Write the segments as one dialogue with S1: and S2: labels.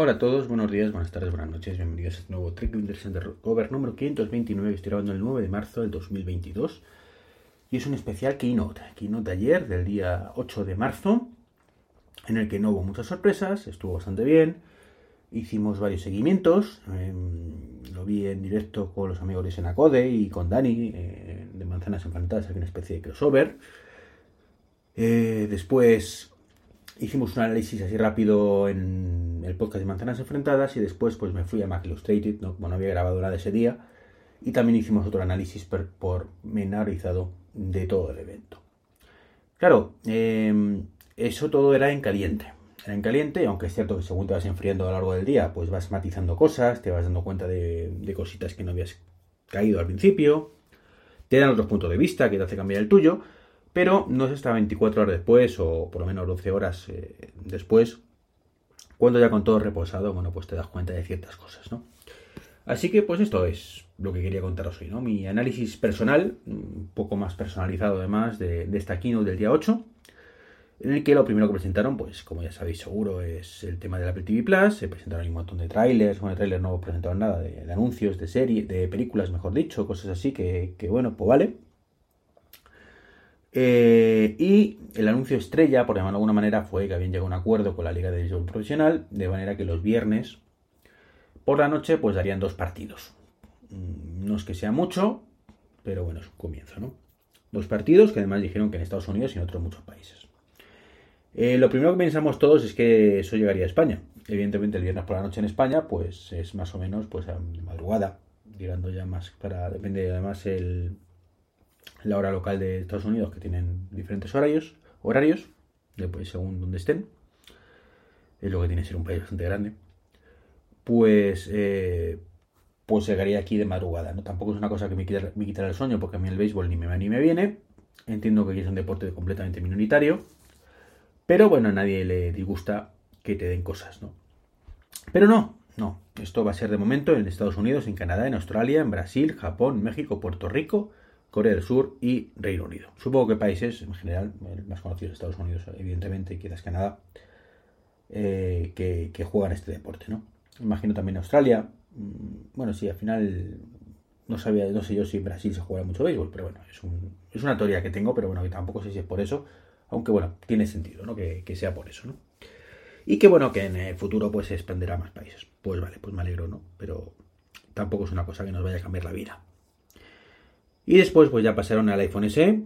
S1: Hola a todos, buenos días, buenas tardes, buenas noches, bienvenidos a este nuevo Trek Interesante Cover número 529 estoy grabando el 9 de marzo del 2022 y es un especial Keynote, Keynote de ayer, del día 8 de marzo, en el que no hubo muchas sorpresas, estuvo bastante bien, hicimos varios seguimientos, eh, lo vi en directo con los amigos de Senacode y con Dani eh, de Manzanas Enfrentadas, aquí una especie de crossover. Eh, después hicimos un análisis así rápido en el podcast de Manzanas Enfrentadas y después pues me fui a Mac Illustrated, ¿no? como no había grabado nada de ese día, y también hicimos otro análisis por pormenorizado de todo el evento. Claro, eh, eso todo era en caliente. Era en caliente, aunque es cierto que según te vas enfriando a lo largo del día, pues vas matizando cosas, te vas dando cuenta de, de cositas que no habías caído al principio, te dan otros puntos de vista que te hace cambiar el tuyo, pero no es hasta 24 horas después, o por lo menos 12 horas eh, después, cuando ya con todo reposado, bueno, pues te das cuenta de ciertas cosas, ¿no? Así que, pues esto es lo que quería contaros hoy, ¿no? Mi análisis personal, un poco más personalizado además, de, de esta keynote del día 8, en el que lo primero que presentaron, pues como ya sabéis seguro, es el tema del Apple TV Plus, se presentaron un montón de trailers, bueno, trailers no presentaron nada, de, de anuncios, de series, de películas, mejor dicho, cosas así, que, que bueno, pues vale. Eh, y el anuncio estrella, por llamarlo de alguna manera, fue que habían llegado a un acuerdo con la Liga de Béisbol Profesional, de manera que los viernes por la noche pues darían dos partidos. Mm, no es que sea mucho, pero bueno, es un comienzo, ¿no? Dos partidos que además dijeron que en Estados Unidos y en otros muchos países. Eh, lo primero que pensamos todos es que eso llegaría a España. Evidentemente el viernes por la noche en España pues es más o menos pues a madrugada, llegando ya más para... Depende además el, la hora local de Estados Unidos que tienen diferentes horarios, horarios después según donde estén. Es lo que tiene que ser un país bastante grande. Pues, eh, pues llegaría aquí de madrugada. ¿no? Tampoco es una cosa que me quitara, me quitara el sueño, porque a mí el béisbol ni me va ni me viene. Entiendo que aquí es un deporte completamente minoritario. Pero bueno, a nadie le disgusta que te den cosas, ¿no? Pero no, no. Esto va a ser de momento en Estados Unidos, en Canadá, en Australia, en Brasil, Japón, México, Puerto Rico, Corea del Sur y Reino Unido. Supongo que países, en general, el más conocido es Estados Unidos, evidentemente, quizás Canadá, eh, que, que, juegan este deporte, ¿no? Imagino también Australia. Bueno, sí, al final no sabía, no sé yo si en Brasil se juega mucho béisbol, pero bueno, es, un, es una teoría que tengo, pero bueno, que tampoco sé si es por eso. Aunque bueno, tiene sentido, ¿no? Que, que, sea por eso, ¿no? Y que bueno, que en el futuro pues se expandirá a más países. Pues vale, pues me alegro, ¿no? Pero tampoco es una cosa que nos vaya a cambiar la vida. Y después pues ya pasaron al iPhone SE,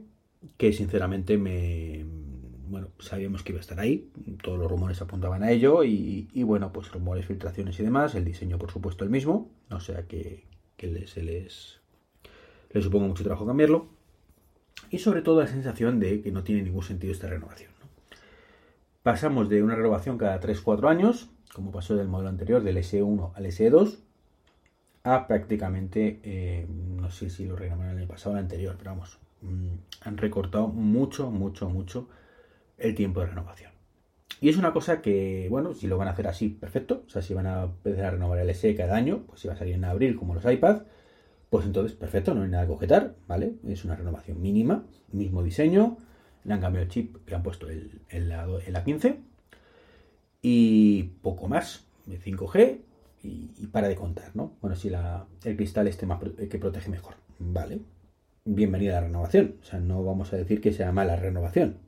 S1: que sinceramente me... Bueno, sabíamos que iba a estar ahí, todos los rumores apuntaban a ello y, bueno, pues rumores, filtraciones y demás, el diseño por supuesto el mismo, o sea que, que se les, les supongo mucho trabajo cambiarlo y sobre todo la sensación de que no tiene ningún sentido esta renovación. ¿no? Pasamos de una renovación cada 3-4 años, como pasó del modelo anterior, del SE1 al SE2, a prácticamente, eh, no sé si lo renovaron el año pasado o el anterior, pero vamos, mmm, han recortado mucho, mucho, mucho el tiempo de renovación. Y es una cosa que, bueno, si lo van a hacer así, perfecto. O sea, si van a empezar a renovar el SE cada año, pues si va a salir en abril como los iPads, pues entonces, perfecto, no hay nada que objetar, ¿vale? Es una renovación mínima, mismo diseño, le han cambiado el chip, le han puesto el, el, el A15 y poco más, 5G y, para de contar, ¿no? Bueno, si la, el cristal este más el que protege mejor, ¿vale? Bienvenida a la renovación, o sea, no vamos a decir que sea mala renovación,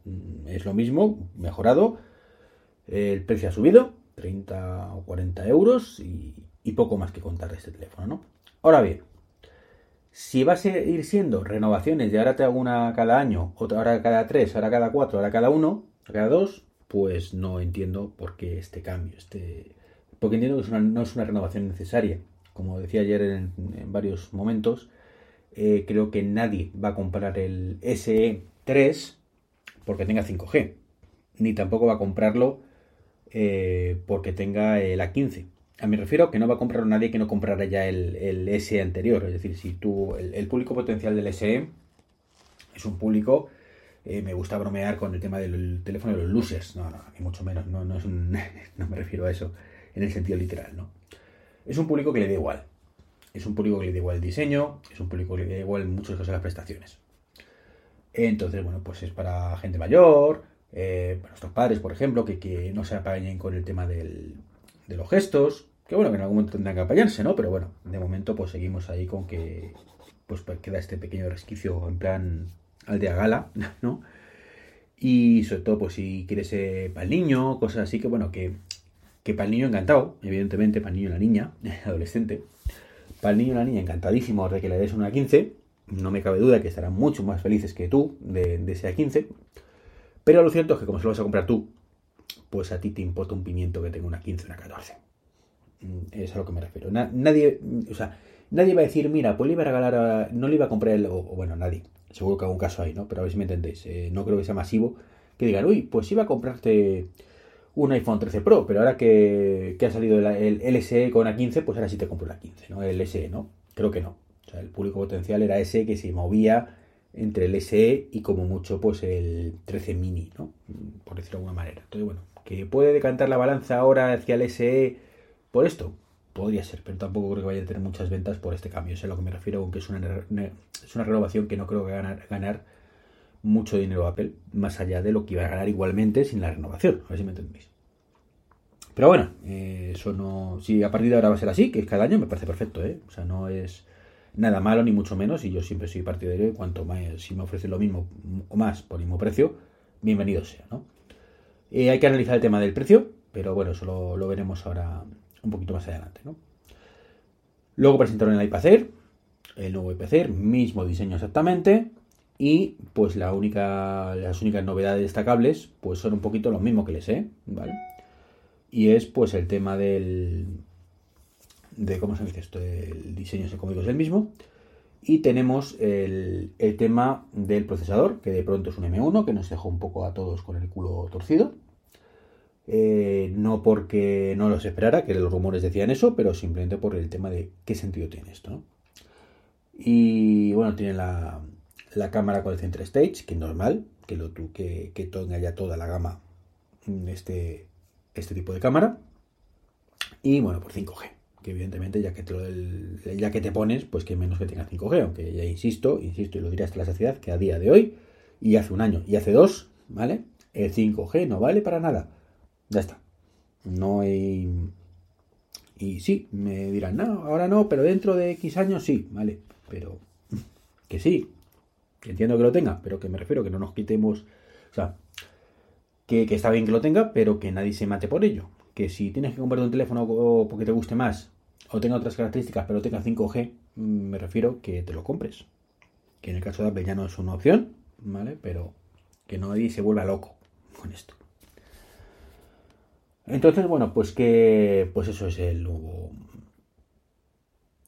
S1: es lo mismo, mejorado, el precio ha subido, 30 o 40 euros y, y poco más que contar de este teléfono, ¿no? Ahora bien, si va a seguir siendo renovaciones de ahora te hago una cada año, otra ahora cada tres, ahora cada cuatro, ahora cada uno, cada dos, pues no entiendo por qué este cambio. Este... Porque entiendo que es no es una renovación necesaria. Como decía ayer en, varios momentos, eh, creo que nadie va a comprar el SE3 porque tenga 5G. Ni tampoco va a comprarlo eh, porque tenga la 15. A me refiero que no va a comprar nadie que no comprara ya el, el SE anterior. Es decir, si tú, el, público potencial del SE es un público, eh, me gusta bromear con el tema del teléfono de los losers. No, no, ni mucho menos, no, no, es no me refiero a eso en el sentido literal, ¿no? Es un público que le da igual. Es un público que le da igual el diseño, es un público que le da igual muchas cosas las prestaciones. Entonces, bueno, pues es para gente mayor, eh, para nuestros padres, por ejemplo, que, que no se apañen con el tema de los gestos, que bueno, que en algún momento tendrán que apañarse, ¿no? Pero bueno, de momento pues seguimos ahí con que pues, pues queda este pequeño resquicio en plan aldea gala, ¿no? Y sobre todo, pues si quieres eh, para el niño, cosas así, que bueno, que, que para el niño encantado, evidentemente, para el niño y la niña, adolescente, para el niño y la niña encantadísimo de que le des una 15, no me cabe duda que estarán mucho más felices que tú de, de ese A15, pero lo cierto es que como se lo vas a comprar tú, pues a ti te importa un pimiento que tenga una 15 o una 14. Mm, es a lo que me refiero. nadie, o sea, nadie va a decir, mira, pues le iba a regalar, no le iba a comprar, el, o, bueno, nadie. Seguro que un caso ahí, ¿no? Pero a ver si me entendéis. Eh, no creo que sea masivo que digan, uy, pues iba a comprarte un iPhone 13 Pro, pero ahora que, ha salido el, el, LSE con A15, pues ahora sí te compro la 15, ¿no? El SE, ¿no? Creo que no. O sea, el público potencial era ese que se movía entre el SE y como mucho pues el 13 mini, ¿no? Por decirlo de alguna manera. Entonces, bueno, que puede decantar la balanza ahora hacia el SE por esto, podría ser, pero tampoco creo que vaya a tener muchas ventas por este cambio. Es a lo que me refiero, aunque es una, es una renovación que no creo que ganar, ganar mucho dinero Apple, más allá de lo que iba a ganar igualmente sin la renovación, a ver si me entendéis. Pero bueno, eh, eso no. Si a partir de ahora va a ser así, que es cada año, me parece perfecto, ¿eh? O sea, no es nada malo, ni mucho menos, y yo siempre soy partidario de cuanto más, si me ofrecen lo mismo o más por el mismo precio, bienvenido sea, ¿no? Eh, hay que analizar el tema del precio, pero bueno, eso lo, veremos ahora un poquito más adelante, ¿no? Luego presentaron el iPad Air, el nuevo iPad Air, mismo diseño exactamente, y pues la única, las únicas novedades destacables pues son un poquito lo mismo que les sé, ¿vale? Y es pues el tema del, de cómo se dice esto, el diseño económico es el mismo. Y tenemos el, tema del procesador, que de pronto es un M1, que nos dejó un poco a todos con el culo torcido. Eh, no porque no los esperara, que los rumores decían eso, pero simplemente por el tema de qué sentido tiene esto. Y bueno, tiene la, cámara con el center stage, que es normal, que, lo, que, que tenga ya toda la gama este, este tipo de cámara. Y bueno, por 5G que evidentemente ya que te, ya que te pones, pues que menos que tenga 5G, aunque ya insisto, insisto y lo diré hasta la saciedad, que a día de hoy, y hace un año, y hace dos, ¿vale? El 5G no vale para nada. Ya está. No hay... Y sí, me dirán, no, ahora no, pero dentro de X años sí, ¿vale? Pero que sí, entiendo que lo tenga, pero que me refiero que no nos quitemos, o sea, que, que está bien que lo tenga, pero que nadie se mate por ello. Que si tienes que comprar un teléfono porque te guste más o tenga otras características, pero tenga 5G, mm, me refiero que te lo compres. Que en el caso de Apple ya no es una opción, ¿vale? Pero que nadie se vuelva loco con esto. Entonces, bueno, pues que. Pues eso es el nuevo.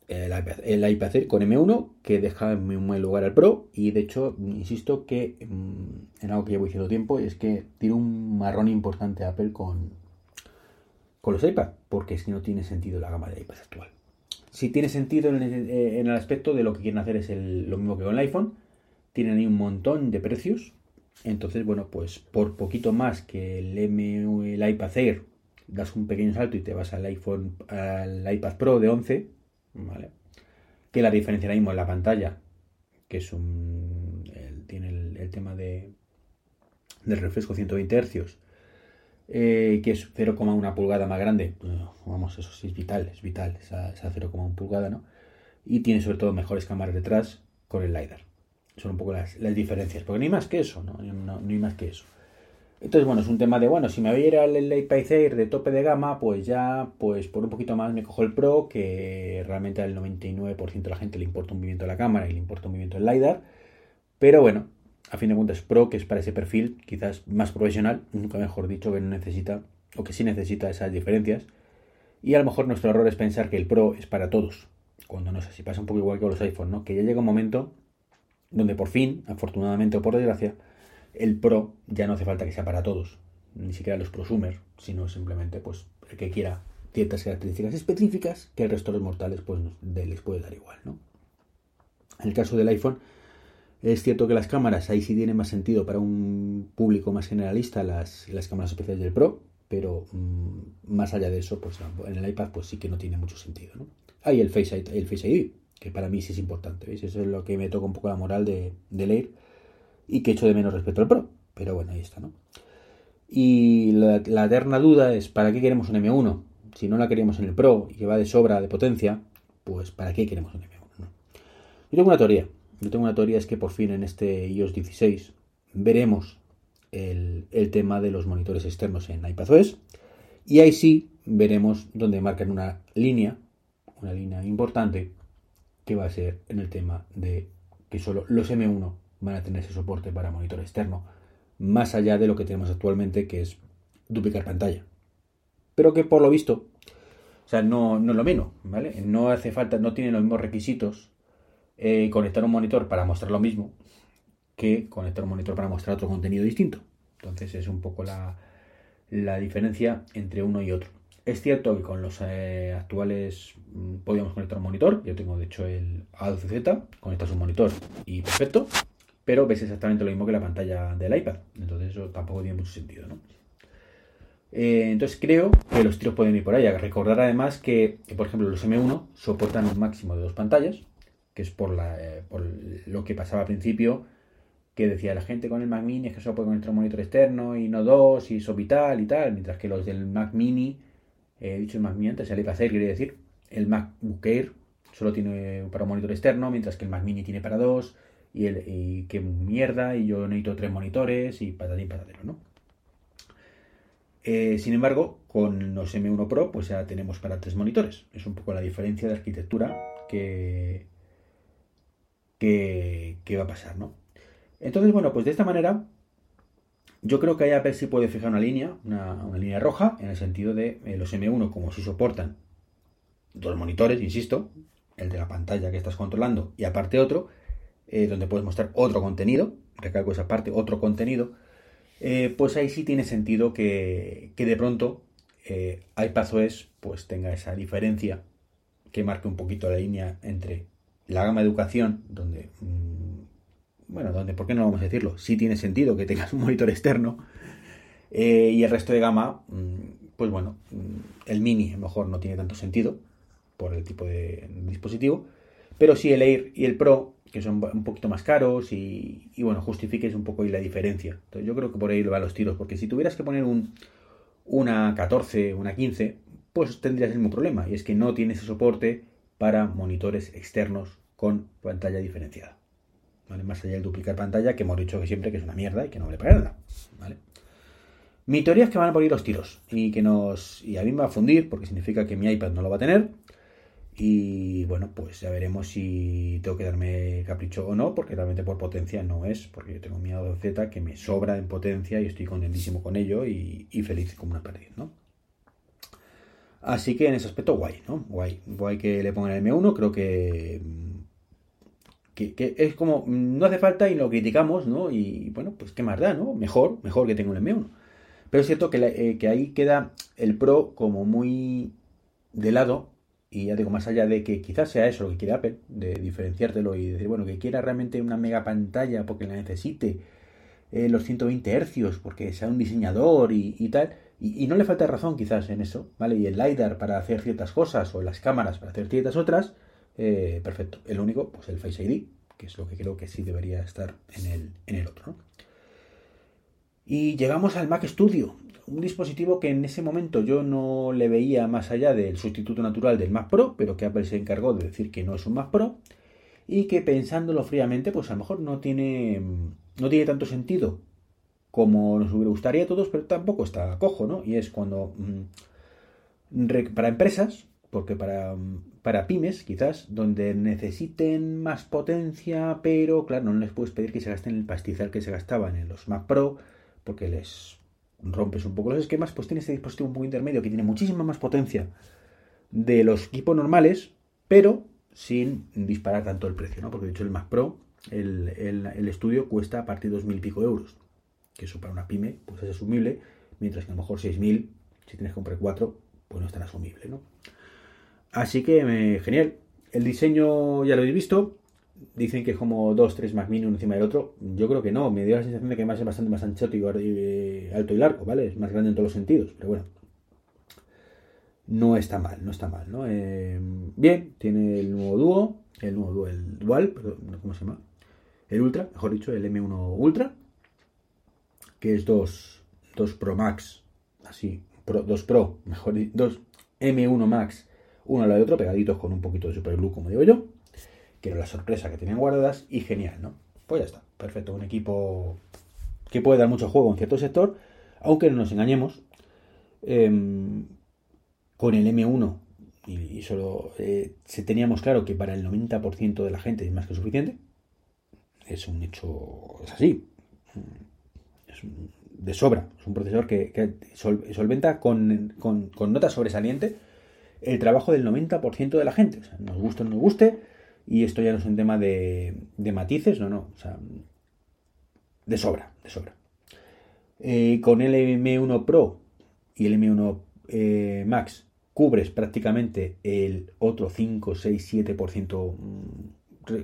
S1: El el iPad con M1 que deja en muy buen lugar al Pro y de hecho insisto que mm, en algo que llevo diciendo tiempo es que tiene un marrón importante Apple con, con los iPad, porque es que no tiene sentido la gama de iPad actual. Si tiene sentido en el, aspecto de lo que quieren hacer es lo mismo que con el iPhone, tienen ahí un montón de precios, entonces bueno, pues por poquito más que el M el iPad Air das un pequeño salto y te vas al iPhone al iPad Pro de 11, Que la diferencia ahora mismo en la pantalla, que es un tiene el, tema de del refresco 120 Hz eh, que es 0,1 pulgada más grande. vamos, eso sí es vital, es vital, esa, 0,1 pulgada, ¿no? Y tiene sobre todo mejores cámaras detrás con el LiDAR. Son un poco las, diferencias, porque no hay más que eso, ¿no? No, hay más que eso. Entonces, bueno, es un tema de, bueno, si me voy a ir al iPad Air de tope de gama, pues ya, pues por un poquito más me cojo el Pro, que realmente al 99% de la gente le importa un movimiento de la cámara y le importa un movimiento del LiDAR. Pero bueno, a fin de cuentas Pro, que es para ese perfil quizás más profesional, nunca mejor dicho, que no necesita o que sí necesita esas diferencias. Y a lo mejor nuestro error es pensar que el Pro es para todos, cuando no sé si pasa un poco igual que con los iPhones, ¿no? Que ya llega un momento donde por fin, afortunadamente o por desgracia, el Pro ya no hace falta que sea para todos. ni siquiera los prosumer, sino simplemente pues el que quiera ciertas características específicas que el resto de los mortales pues les puede dar igual, ¿no? En el caso del iPhone, es cierto que las cámaras ahí sí tienen más sentido para un público más generalista las, las cámaras especiales del Pro, pero mm, más allá de eso, pues en el iPad pues sí que no tiene mucho sentido, ¿no? Hay el Face, el Face ID, que para mí sí es importante. Eso es lo que me toca un poco la moral de leer y que echo de menos respecto al Pro, pero bueno, ahí está, ¿no? Y la, la eterna duda es, ¿para qué queremos un M1? Si no la queríamos en el Pro y que va de sobra de potencia, pues ¿para qué queremos un M1? Yo tengo una teoría. Yo tengo una teoría, es que por fin en este iOS 16 veremos el, el tema de los monitores externos en iPadOS. Y ahí sí veremos donde marcan una línea, una línea importante, que va a ser en el tema de que solo los M1 van a tener ese soporte para monitor externo, más allá de lo que tenemos actualmente, que es duplicar pantalla. Pero que por lo visto, o sea, no, es lo menos, ¿vale? No hace falta, no tiene los mismos requisitos eh, conectar un monitor para mostrar lo mismo que conectar un monitor para mostrar otro contenido distinto. Entonces es un poco la, la diferencia entre uno y otro. Es cierto que con los eh, actuales mm, podíamos conectar un monitor. Yo tengo de hecho el A12Z, conectas un monitor y perfecto. Pero ves exactamente lo mismo que la pantalla del iPad. Entonces eso tampoco tiene mucho sentido, ¿no? Eh, entonces creo que los tiros pueden ir por ahí. Recordar además que, por ejemplo, los M1 soportan un máximo de dos pantallas que es eh, por lo que pasaba al principio, que decía la gente con el Mac Mini es que solo puede conectar un monitor externo y no dos, y eso vital y tal, mientras que los del Mac Mini, he dicho el Mac Mini antes, el iPad Air quiere decir, el MacBook Air solo tiene para un monitor externo, mientras que el Mac Mini tiene para dos, y, el, y qué mierda, y yo necesito tres monitores, y patatín patatero, ¿no? Eh, sin embargo, con los M1 Pro, pues ya tenemos para tres monitores. Es un poco la diferencia de arquitectura que, qué, va a pasar, ¿no? Entonces, bueno, pues de esta manera yo creo que ahí ver si puede fijar una línea, una, línea roja, en el sentido de eh, los M1, como si soportan dos monitores, insisto, el de la pantalla que estás controlando y aparte otro, eh, donde puedes mostrar otro contenido, recalco esa parte, otro contenido, eh, pues ahí sí tiene sentido que, que de pronto iPadOS pues tenga esa diferencia que marque un poquito la línea entre la gama educación, donde, mm, bueno, donde, ¿por qué no vamos a decirlo? Sí tiene sentido que tengas un monitor externo. Eh, y el resto de gama, mm, pues bueno, mm, el mini a lo mejor no tiene tanto sentido por el tipo de dispositivo, pero sí el Air y el Pro, que son un poquito más caros y, bueno, justifiques un poco ahí la diferencia. Entonces yo creo que por ahí van los tiros, porque si tuvieras que poner un, una 14, una 15, pues tendrías el mismo problema, y es que no tienes soporte para monitores externos con pantalla diferenciada. ¿Vale? Más allá del duplicar pantalla, que hemos dicho que siempre que es una mierda y que no vale para nada. ¿vale? Mi teoría es que van a poner los tiros y que nos. Y a mí me va a fundir porque significa que mi iPad no lo va a tener. Y bueno, pues ya veremos si tengo que darme capricho o no, porque realmente por potencia no es, porque yo tengo mi A2Z que me sobra en potencia y estoy contentísimo con ello y, feliz como una perdiz, ¿no? Así que en ese aspecto, guay, ¿no? Guay. Guay que le pongan el M1, creo que, que, es como, no hace falta y lo criticamos, ¿no? Y bueno, pues qué más da, ¿no? Mejor, mejor que tenga un M1. Pero es cierto que, eh, que ahí queda el Pro como muy de lado y ya digo, más allá de que quizás sea eso lo que quiere Apple, de diferenciártelo y decir, bueno, que quiera realmente una mega pantalla porque la necesite, eh, los 120 hercios porque sea un diseñador y, tal, y, no le falta razón quizás en eso, ¿vale? Y el LiDAR para hacer ciertas cosas o las cámaras para hacer ciertas otras, eh, perfecto. El único, pues el Face ID, que es lo que creo que sí debería estar en el, en el otro, ¿no? Y llegamos al Mac Studio, un dispositivo que en ese momento yo no le veía más allá del sustituto natural del Mac Pro, pero que Apple se encargó de decir que no es un Mac Pro y que pensándolo fríamente, pues a lo mejor no tiene, no tiene tanto sentido como nos gustaría a todos, pero tampoco está cojo, ¿no? Y es cuando mm, para empresas, porque para, para pymes quizás, donde necesiten más potencia, pero claro, no les puedes pedir que se gasten el pastizal que se gastaban en los Mac Pro, porque les rompes un poco los esquemas, pues tiene este dispositivo un poco intermedio que tiene muchísima más potencia de los equipos normales, pero sin disparar tanto el precio, ¿no? Porque de hecho el Mac Pro, el, el, estudio cuesta a partir de dos mil pico euros que eso para una pyme pues es asumible, mientras que a lo mejor 6.000, si tienes que comprar 4, pues no es tan asumible, ¿no? Así que genial. El diseño ya lo habéis visto. Dicen que es como 2, 3 Mac Mini encima del otro. Yo creo que no. Me dio la sensación de que más es bastante más anchote y eh, alto y largo, ¿vale? Es más grande en todos los sentidos. Pero bueno, no está mal, no está mal, ¿no? Eh, bien, tiene el nuevo dúo, el nuevo dúo, el dual, ¿cómo se llama? El Ultra, mejor dicho, el M1 Ultra, que es 2, 2 Pro Max, así, Pro, 2 Pro, mejor dicho, 2 M1 Max, uno al lado de otro, pegaditos con un poquito de Super Glue, como digo yo, que era la sorpresa que tenían guardadas, y genial, ¿no? Pues ya está, perfecto, un equipo que puede dar mucho juego en cierto sector, aunque no nos engañemos, eh, con el M1 y, solo eh, se teníamos claro que para el 90% de la gente es más que suficiente. Es un hecho, es así. Es de sobra. Es un procesador que, solventa con, con, con, nota sobresaliente el trabajo del 90% de la gente. Nos guste o no nos guste. Y esto ya no es un tema de, de matices, no, no. O sea, de sobra, de sobra. Eh, con el M1 Pro y el M1 eh, Max cubres prácticamente el otro 5, 6, 7%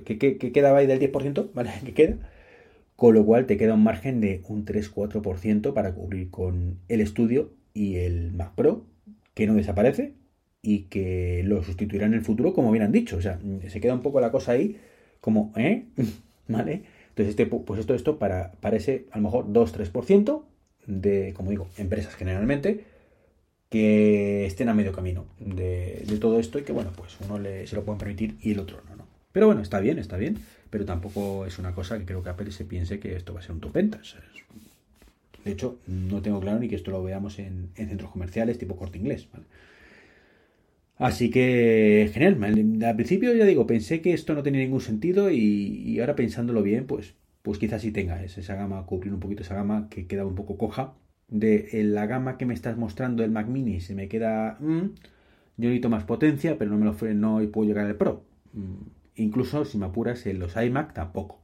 S1: que, que, que quedaba ahí del 10%, ¿vale? Que queda. Con lo cual te queda un margen de un 3-4% para cubrir con el estudio y el Mac Pro, que no desaparece y que lo sustituirá en el futuro, como bien han dicho. O sea, se queda un poco la cosa ahí como, ¿eh? ¿Vale? Entonces, este, pues esto, esto para, para ese, a lo mejor 2-3% de, como digo, empresas generalmente, que estén a medio camino de, todo esto y que, bueno, pues uno se lo puede permitir y el otro no, no. Pero bueno, está bien, está bien, pero tampoco es una cosa que creo que Apple se piense que esto va a ser un top ventas. De hecho, no tengo claro ni que esto lo veamos en, centros comerciales tipo corte inglés. Así que, genial. Al principio, ya digo, pensé que esto no tenía ningún sentido y, ahora pensándolo bien, pues, pues quizás sí tenga esa gama, cubrir un poquito esa gama que queda un poco coja de la gama que me estás mostrando el Mac Mini se me queda mm, yo necesito más potencia pero no me lo no puedo llegar al Pro mm, incluso si me apuras en los iMac tampoco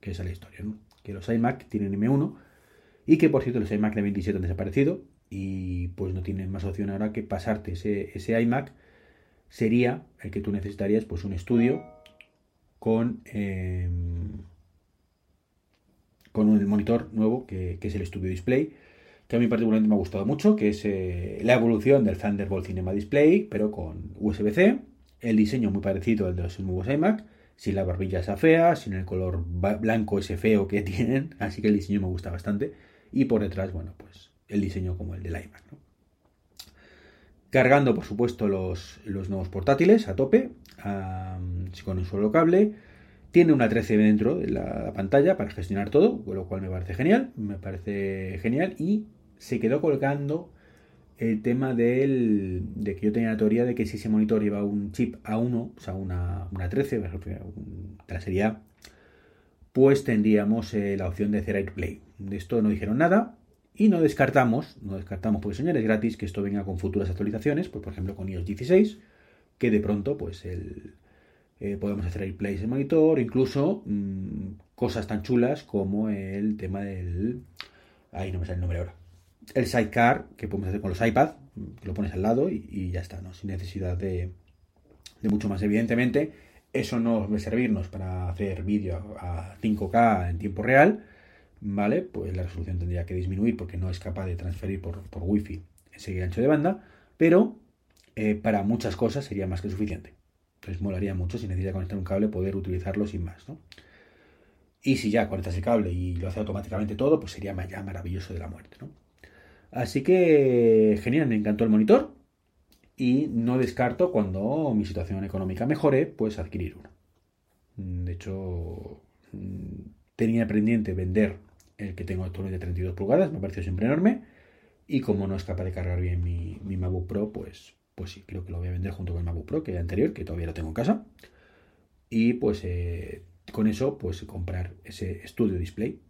S1: que esa es la historia ¿no? que los iMac tienen M1 y que por cierto los iMac de 27 han desaparecido y pues no tienen más opción ahora que pasarte ese, ese iMac. Sería el que tú necesitarías pues un estudio con em, con un monitor nuevo que, es el Studio Display, que a mí particularmente me ha gustado mucho, que es eh, la evolución del Thunderbolt Cinema Display, pero con USB-C, el diseño muy parecido al de los nuevos iMac, sin la barbilla esa fea, sin el color blanco ese feo que tienen, así que el diseño me gusta bastante, y por detrás, bueno, pues el diseño como el del iMac. Cargando, por supuesto, los, los, nuevos portátiles a tope, con un solo cable, tiene una 13 dentro de la pantalla para gestionar todo, con lo cual me parece genial, me parece genial y se quedó colgando el tema del, de que yo tenía la teoría de que si ese monitor lleva un chip A1, o sea, una, una 13 de la serie A, pues tendríamos eh, la opción de hacer AirPlay. De esto no dijeron nada y no descartamos, no descartamos porque señores gratis que esto venga con futuras actualizaciones, pues por ejemplo con iOS 16, que de pronto pues el, eh, podemos hacer AirPlay en monitor, incluso mm, cosas tan chulas como el tema del... Ahí no me sale el nombre ahora. El sidecar que podemos hacer con los iPads, que lo pones al lado y, ya está, ¿no? Sin necesidad de, mucho más. Evidentemente, eso no a servirnos para hacer vídeo a 5K en tiempo real, ¿vale? Pues la resolución tendría que disminuir porque no es capaz de transferir por, por Wi-Fi ese ancho de banda, pero eh, para muchas cosas sería más que suficiente. Entonces molaría mucho si necesita conectar un cable poder utilizarlo sin más, ¿no? Y si ya conectas el cable y lo hace automáticamente todo, pues sería ya maravilloso de la muerte, ¿no? Así que genial, me encantó el monitor y no descarto cuando mi situación económica mejore, pues adquirir uno. De hecho, tenía pendiente vender el que tengo actualmente de 32 pulgadas, me pareció siempre enorme. Y como no es capaz de cargar bien mi, mi MacBook Pro, pues pues sí, creo que lo voy a vender junto con el MacBook Pro, que es anterior, que todavía lo tengo en casa. Y pues eh, con eso, pues comprar ese estudio display,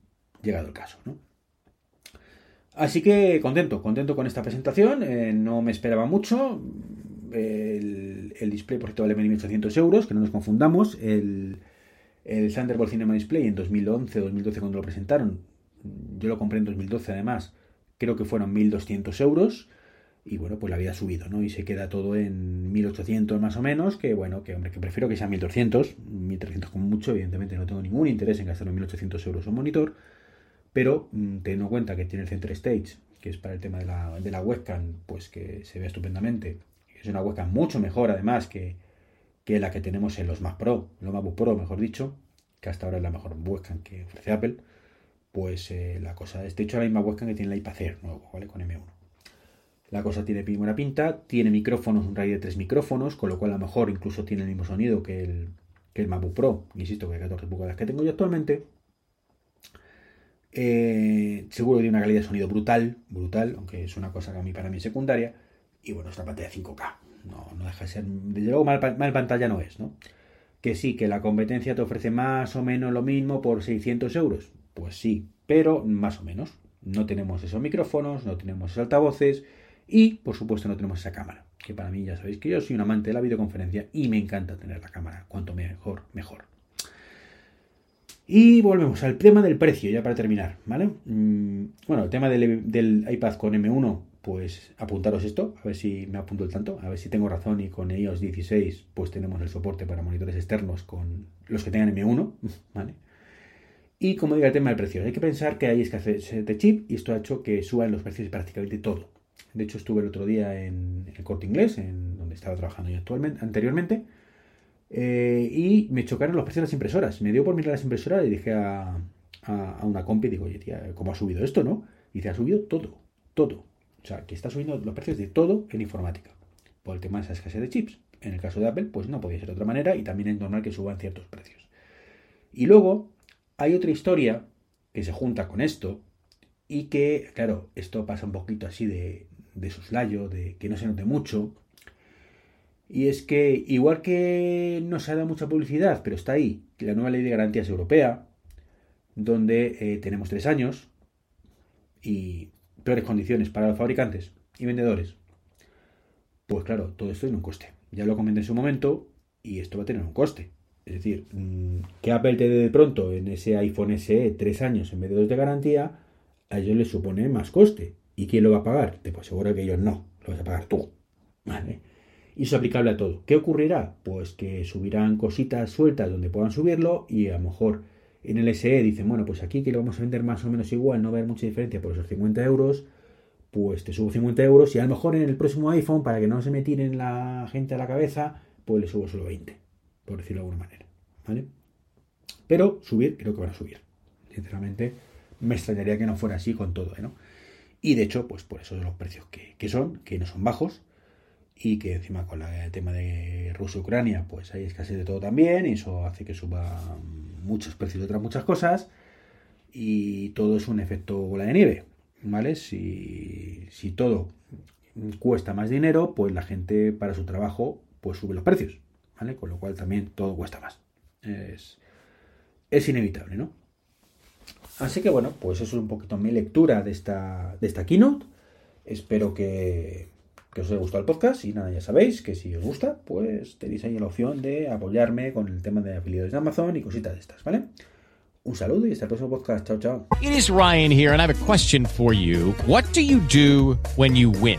S1: llegado el caso, ¿no? Así que contento, contento con esta presentación. Eh, no me esperaba mucho. El, display, por cierto, vale 1.800 euros, que no nos confundamos. El, el Thunderbolt Cinema Display en 2011 o 2012 cuando lo presentaron, yo lo compré en 2012 además, creo que fueron 1.200 euros. Y bueno, pues la vida ha subido, ¿no? Y se queda todo en 1.800 más o menos, que bueno, que hombre, que prefiero que sea 1.200, 1.300 como mucho, evidentemente no tengo ningún interés en gastar 1.800 euros un monitor, pero mm, teniendo en cuenta que tiene el Center Stage, que es para el tema de la, de la webcam, pues que se ve estupendamente, es una webcam mucho mejor además que, que la que tenemos en los Mac Pro, los MacBook Pro mejor dicho, que hasta ahora es la mejor webcam que ofrece Apple, pues eh, la cosa es, de hecho la misma webcam que tiene iPad Air nuevo, ¿vale? Con M1. La cosa tiene buena pinta, tiene micrófonos, un radio de tres micrófonos, con lo cual a lo mejor incluso tiene el mismo sonido que el, que el MacBook Pro, insisto que hay 14 pulgadas que tengo yo actualmente. Eh, seguro que tiene una calidad de sonido brutal, brutal, aunque es una cosa que a mí para mí es secundaria. Y bueno, esta pantalla 5K, no, no deja de ser, desde luego mal, mal pantalla no es, ¿no? Que sí, que la competencia te ofrece más o menos lo mismo por 600 euros. Pues sí, pero más o menos. No tenemos esos micrófonos, no tenemos esos altavoces y, por supuesto, no tenemos esa cámara. Que para mí ya sabéis que yo soy un amante de la videoconferencia y me encanta tener la cámara. Cuanto mejor, mejor. Y volvemos al tema del precio, ya para terminar, ¿vale? Mm, bueno, el tema del, del iPad con M1 pues apuntaros esto, a ver si me apunto el tanto, a ver si tengo razón y con iOS 16 pues tenemos el soporte para monitores externos con los que tengan M1, ¿vale? Y como diga el tema del precio, hay que pensar que hay escasez de chip y esto ha hecho que suban los precios de prácticamente todo. De hecho estuve el otro día en el corte inglés, en donde estaba trabajando yo actualmente, anteriormente, eh, y me chocaron los precios de las impresoras. Me dio por mirar las impresoras y dije a, a, una compi, digo, oye tía, ¿cómo ha subido esto, no? Y dice, ha subido todo, todo. O sea, que está subiendo los precios de todo en informática. Por el tema de esa escasez de chips. En el caso de Apple, pues no podía ser de otra manera y también es normal que suban ciertos precios. Y luego hay otra historia que se junta con esto y que, claro, esto pasa un poquito así de, de soslayo, de que no se note mucho. Y es que, igual que no se ha dado mucha publicidad, pero está ahí, la nueva ley de garantías europea, donde eh, tenemos tres años y peores condiciones para los fabricantes y vendedores. Pues claro, todo esto tiene un coste. Ya lo comenté en su momento y esto va a tener un coste. Es decir, mm, que Apple te dé de pronto en ese iPhone SE tres años en vez de dos de garantía, a ellos les supone más coste. ¿Y quién lo va a pagar? Te puedo asegurar que ellos no, lo vas a pagar tú. ¿Vale? Y eso es aplicable a todo. ¿Qué ocurrirá? Pues que subirán cositas sueltas donde puedan subirlo y a lo mejor en el SE dicen, bueno, pues aquí que lo vamos a vender más o menos igual, no va a haber mucha diferencia por esos 50 euros, pues te subo 50 euros y a lo mejor en el próximo iPhone, para que no se me tiren la gente a la cabeza, pues le subo solo 20, por decirlo de alguna manera, ¿vale? Pero subir, creo que van a subir. Sinceramente, me extrañaría que no fuera así con todo, ¿no? Y de hecho, pues por eso son los precios que, que son, que no son bajos, y que encima con el tema de Rusia-Ucrania, pues hay escasez de todo también, y eso hace que suba muchos precios de otras muchas cosas y todo es un efecto bola de nieve, ¿vale? Si, si todo cuesta más dinero, pues la gente para su trabajo pues sube los precios, Con lo cual también todo cuesta más. Es, es inevitable, ¿no? Así que bueno, pues eso es un poquito mi lectura de esta, de esta keynote. Espero que, que os haya gustado el podcast y nada, ya sabéis que si os gusta, pues tenéis ahí la opción de apoyarme con el tema de afiliados de Amazon y cositas de estas, ¿vale? Un saludo y hasta el próximo podcast. Chao, chao.
S2: It is Ryan here and I have a question for you. What do you do when you win?